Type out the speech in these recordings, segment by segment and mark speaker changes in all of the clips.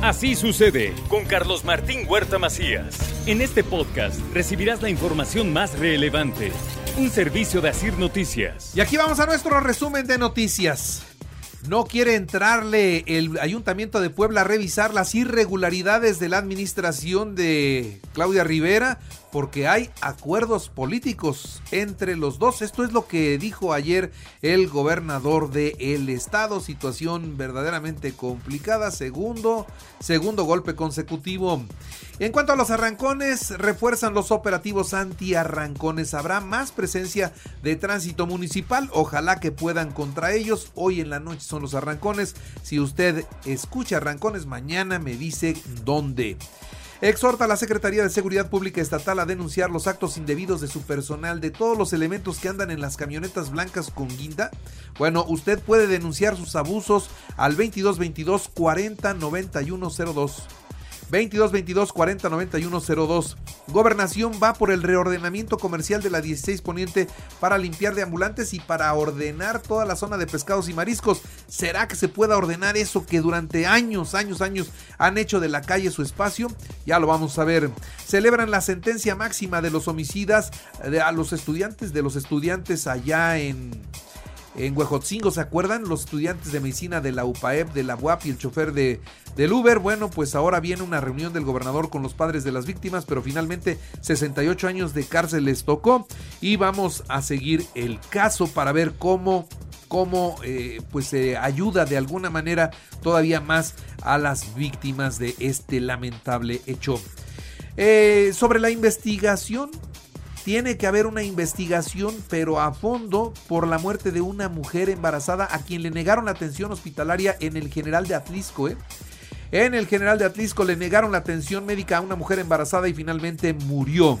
Speaker 1: Así sucede con Carlos Martín Huerta Macías. En este podcast recibirás la información más relevante. Un servicio de Asir Noticias.
Speaker 2: Y aquí vamos a nuestro resumen de noticias. No quiere entrarle el Ayuntamiento de Puebla a revisar las irregularidades de la administración de Claudia Rivera porque hay acuerdos políticos entre los dos. Esto es lo que dijo ayer el gobernador del el estado. Situación verdaderamente complicada. Segundo, segundo golpe consecutivo. En cuanto a los arrancones, refuerzan los operativos anti-arrancones. Habrá más presencia de tránsito municipal. Ojalá que puedan contra ellos. Hoy en la noche son los arrancones. Si usted escucha arrancones, mañana me dice dónde. Exhorta a la Secretaría de Seguridad Pública Estatal a denunciar los actos indebidos de su personal, de todos los elementos que andan en las camionetas blancas con guinda. Bueno, usted puede denunciar sus abusos al 2222 40 9102. 22 22 40 91 02. Gobernación va por el reordenamiento comercial de la 16 Poniente para limpiar de ambulantes y para ordenar toda la zona de pescados y mariscos. ¿Será que se pueda ordenar eso que durante años, años, años han hecho de la calle su espacio? Ya lo vamos a ver. Celebran la sentencia máxima de los homicidas a los estudiantes, de los estudiantes allá en en Huejotzingo, ¿se acuerdan? Los estudiantes de medicina de la UPAEP, de la UAP y el chofer de, del Uber. Bueno, pues ahora viene una reunión del gobernador con los padres de las víctimas, pero finalmente 68 años de cárcel les tocó y vamos a seguir el caso para ver cómo cómo eh, pues se ayuda de alguna manera todavía más a las víctimas de este lamentable hecho. Eh, sobre la investigación tiene que haber una investigación, pero a fondo, por la muerte de una mujer embarazada a quien le negaron la atención hospitalaria en el General de Atlisco. ¿eh? En el General de Atlisco le negaron la atención médica a una mujer embarazada y finalmente murió.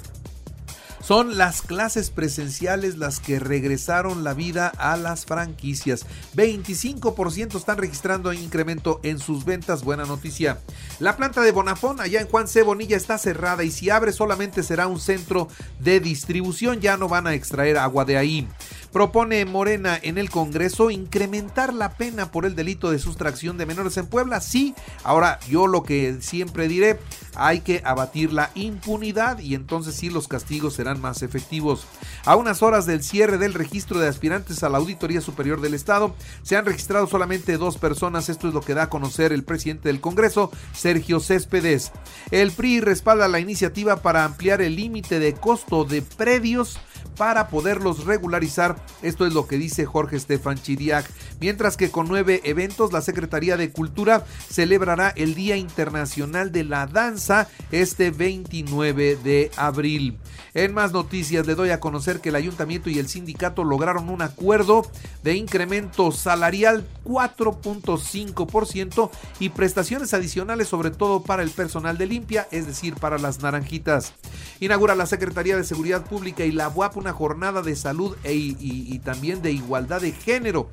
Speaker 2: Son las clases presenciales las que regresaron la vida a las franquicias. 25% están registrando incremento en sus ventas. Buena noticia. La planta de Bonafón allá en Juan C. Bonilla está cerrada y si abre solamente será un centro de distribución. Ya no van a extraer agua de ahí. Propone Morena en el Congreso incrementar la pena por el delito de sustracción de menores en Puebla. Sí, ahora yo lo que siempre diré, hay que abatir la impunidad y entonces sí los castigos serán más efectivos. A unas horas del cierre del registro de aspirantes a la Auditoría Superior del Estado, se han registrado solamente dos personas. Esto es lo que da a conocer el presidente del Congreso, Sergio Céspedes. El PRI respalda la iniciativa para ampliar el límite de costo de predios para poderlos regularizar. Esto es lo que dice Jorge Estefan Chiriac. Mientras que con nueve eventos, la Secretaría de Cultura celebrará el Día Internacional de la Danza este 29 de abril. En más noticias, le doy a conocer que el ayuntamiento y el sindicato lograron un acuerdo de incremento salarial 4.5% y prestaciones adicionales, sobre todo para el personal de limpia, es decir, para las naranjitas. Inaugura la Secretaría de Seguridad Pública y la UAP una jornada de salud e, y, también de igualdad de género.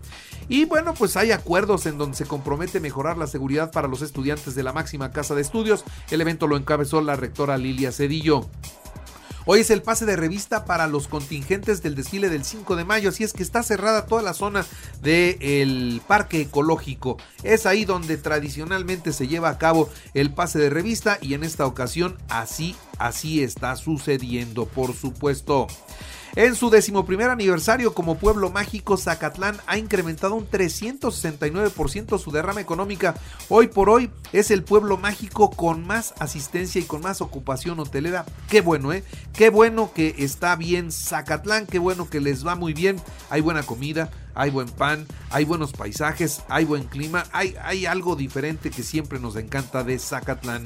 Speaker 2: Y bueno, pues hay acuerdos en donde se compromete mejorar la seguridad para los estudiantes de la máxima casa de estudios. El evento lo encabezó la rectora Lilia Cedillo. Hoy es el pase de revista para los contingentes del desfile del 5 de mayo, así es que está cerrada toda la zona del parque ecológico. Es ahí donde tradicionalmente se lleva a cabo el pase de revista y en esta ocasión así, así está sucediendo, por supuesto. En su decimoprimer aniversario como pueblo mágico, Zacatlán ha incrementado un 369% su derrama económica. Hoy por hoy es el pueblo mágico con más asistencia y con más ocupación hotelera. Qué bueno, ¿eh? Qué bueno que está bien Zacatlán, qué bueno que les va muy bien. Hay buena comida, hay buen pan, hay buenos paisajes, hay buen clima, hay, algo diferente que siempre nos encanta de Zacatlán.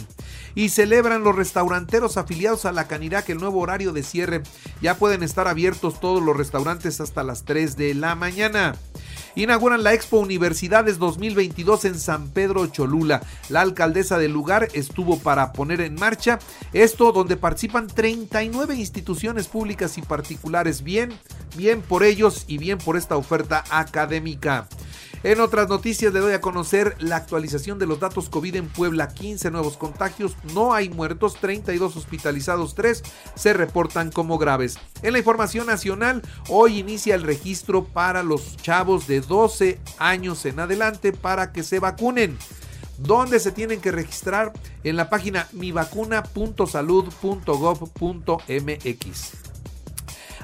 Speaker 2: Y celebran los restauranteros afiliados a la Canirac el nuevo horario de cierre. Ya pueden estar abiertos todos los restaurantes hasta las 3 de la mañana. Inauguran la Expo Universidades 2022 en San Pedro Cholula. La alcaldesa del lugar estuvo para poner en marcha esto donde participan 39 instituciones públicas y particulares. Bien, bien por ellos y bien por esta oferta académica. En otras noticias le doy a conocer la actualización de los datos COVID en Puebla. 15 nuevos contagios, no hay muertos, 32 hospitalizados, 3 se reportan como graves. En la información nacional, hoy inicia el registro para los chavos de 12 años en adelante para que se vacunen. ¿Dónde se tienen que registrar? En la página mivacuna.salud.gov.mx.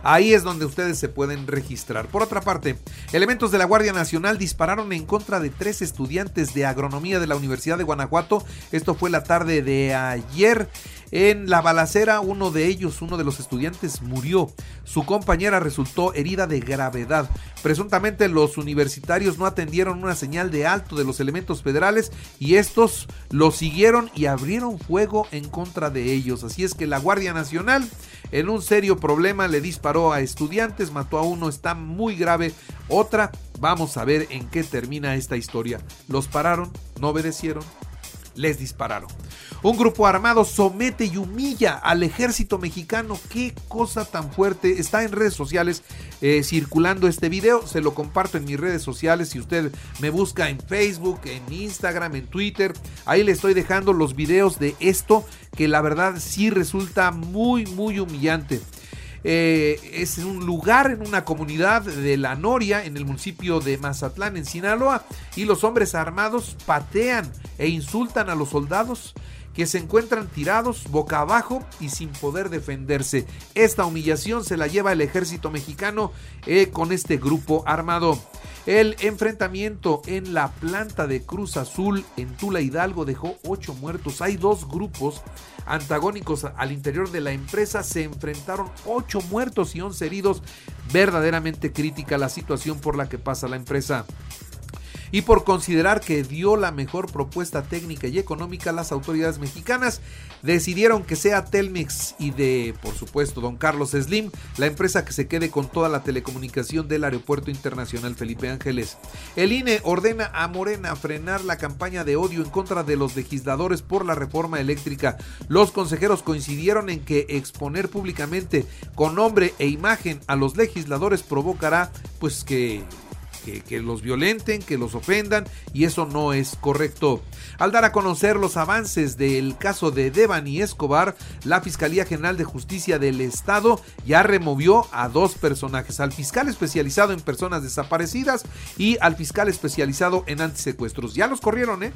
Speaker 2: Ahí es donde ustedes se pueden registrar. Por otra parte, elementos de la Guardia Nacional dispararon en contra de tres estudiantes de agronomía de la Universidad de Guanajuato. Esto fue la tarde de ayer. En la balacera, uno de ellos, uno de los estudiantes, murió. Su compañera resultó herida de gravedad. Presuntamente los universitarios no atendieron una señal de alto de los elementos federales y estos lo siguieron y abrieron fuego en contra de ellos. Así es que la Guardia Nacional en un serio problema le disparó a estudiantes, mató a uno, está muy grave. Otra, vamos a ver en qué termina esta historia. Los pararon, no obedecieron, les dispararon. Un grupo armado somete y humilla al ejército mexicano. Qué cosa tan fuerte. Está en redes sociales eh, circulando este video. Se lo comparto en mis redes sociales. Si usted me busca en Facebook, en Instagram, en Twitter, ahí le estoy dejando los videos de esto que la verdad sí resulta muy, muy humillante. Eh, es un lugar en una comunidad de La Noria, en el municipio de Mazatlán, en Sinaloa, y los hombres armados patean e insultan a los soldados que se encuentran tirados boca abajo y sin poder defenderse. Esta humillación se la lleva el ejército mexicano eh, con este grupo armado. El enfrentamiento en la planta de Cruz Azul en Tula Hidalgo dejó ocho muertos. Hay dos grupos antagónicos al interior de la empresa. Se enfrentaron ocho muertos y once heridos. Verdaderamente crítica la situación por la que pasa la empresa y por considerar que dio la mejor propuesta técnica y económica, las autoridades mexicanas decidieron que sea Telmex y de, por supuesto, don Carlos Slim, la empresa que se quede con toda la telecomunicación del Aeropuerto Internacional Felipe Ángeles. El INE ordena a Morena frenar la campaña de odio en contra de los legisladores por la reforma eléctrica. Los consejeros coincidieron en que exponer públicamente con nombre e imagen a los legisladores provocará pues que que, los violenten, que los ofendan y eso no es correcto. Al dar a conocer los avances del caso de Devani Escobar, la Fiscalía General de Justicia del Estado ya removió a dos personajes, al fiscal especializado en personas desaparecidas y al fiscal especializado en antisecuestros. Ya los corrieron, ¿eh?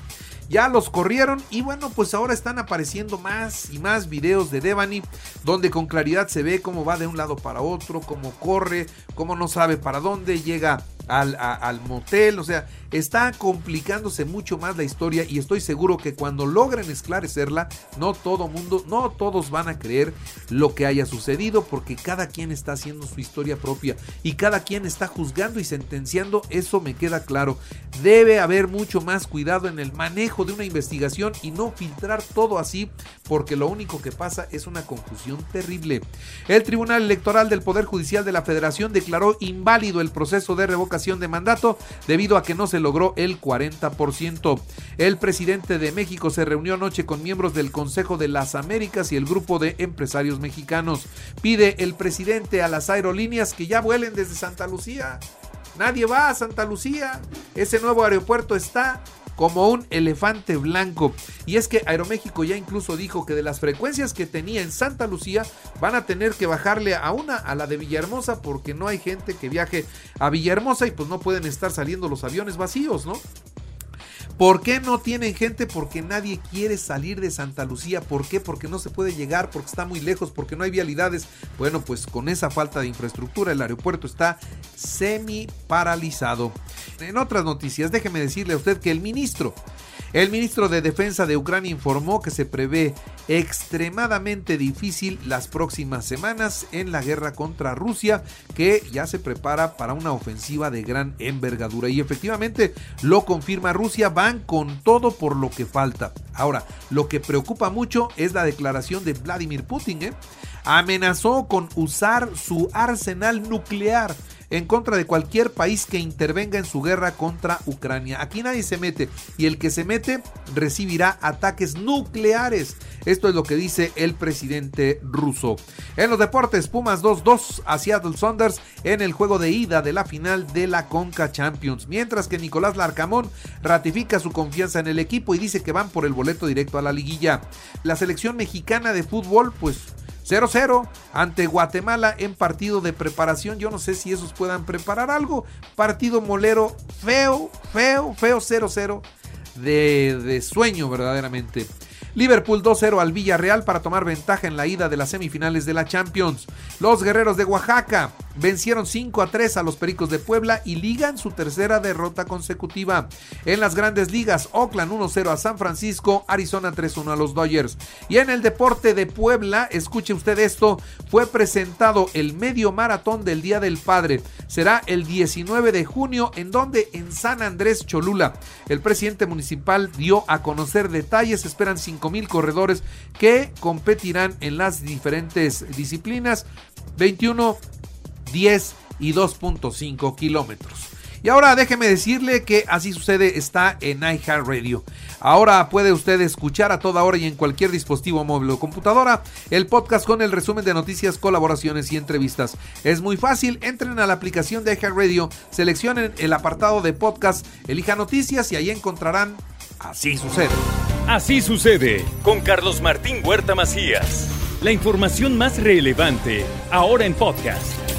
Speaker 2: Ya los corrieron y bueno, pues ahora están apareciendo más y más videos de Devani donde con claridad se ve cómo va de un lado para otro, cómo corre, cómo no sabe para dónde, llega al, motel, o sea, está complicándose mucho más la historia y estoy seguro que cuando logren esclarecerla, no todo mundo, no todos van a creer lo que haya sucedido porque cada quien está haciendo su historia propia y cada quien está juzgando y sentenciando, eso me queda claro. Debe haber mucho más cuidado en el manejo de una investigación y no filtrar todo así porque lo único que pasa es una confusión terrible. El Tribunal Electoral del Poder Judicial de la Federación declaró inválido el proceso de revocación de mandato debido a que no se logró el 40%. El presidente de México se reunió anoche con miembros del Consejo de las Américas y el grupo de empresarios mexicanos. Pide el presidente a las aerolíneas que ya vuelen desde Santa Lucía. Nadie va a Santa Lucía. Ese nuevo aeropuerto está como un elefante blanco. Y es que Aeroméxico ya incluso dijo que de las frecuencias que tenía en Santa Lucía van a tener que bajarle a una, a la de Villahermosa, porque no hay gente que viaje a Villahermosa y pues no pueden estar saliendo los aviones vacíos, ¿no? ¿Por qué no tienen gente? Porque nadie quiere salir de Santa Lucía. ¿Por qué? Porque no se puede llegar, porque está muy lejos, porque no hay vialidades. Bueno, pues con esa falta de infraestructura el aeropuerto está semi paralizado. En otras noticias, déjeme decirle a usted que el ministro el ministro de Defensa de Ucrania informó que se prevé extremadamente difícil las próximas semanas en la guerra contra Rusia, que ya se prepara para una ofensiva de gran envergadura. Y efectivamente lo confirma Rusia, van con todo por lo que falta. Ahora, lo que preocupa mucho es la declaración de Vladimir Putin. ¿eh? Amenazó con usar su arsenal nuclear en contra de cualquier país que intervenga en su guerra contra Ucrania. Aquí nadie se mete y el que se mete recibirá ataques nucleares. Esto es lo que dice el presidente ruso. En los deportes, Pumas 2-2 a Seattle Saunders en el juego de ida de la final de la Conca Champions. Mientras que Nicolás Larcamón ratifica su confianza en el equipo y dice que van por el boleto directo a la liguilla. La selección mexicana de fútbol, pues 0-0 ante Guatemala en partido de preparación. Yo no sé si esos puedan preparar algo. Partido molero feo, feo, feo 0-0. de, de sueño verdaderamente. Liverpool 2-0 al Villarreal para tomar ventaja en la ida de las semifinales de la Champions. Los guerreros de Oaxaca vencieron 5 3 a los Pericos de Puebla y ligan su tercera derrota consecutiva. En las grandes ligas, Oakland 1-0 a San Francisco, Arizona 3-1 a los Dodgers. Y en el deporte de Puebla, escuche usted esto, fue presentado el medio maratón del Día del Padre. Será el 19 de junio, en donde en San Andrés Cholula. El presidente municipal dio a conocer detalles, esperan 5 mil corredores que competirán en las diferentes disciplinas. 21, 10 y 2.5 kilómetros. Y ahora déjeme decirle que así sucede está en iHeartRadio. Ahora puede usted escuchar a toda hora y en cualquier dispositivo móvil o computadora el podcast con el resumen de noticias, colaboraciones y entrevistas. Es muy fácil, entren a la aplicación de iHeartRadio, seleccionen el apartado de podcast, elijan noticias y ahí encontrarán Así sucede.
Speaker 1: Así sucede con Carlos Martín Huerta Macías. La información más relevante ahora en podcast.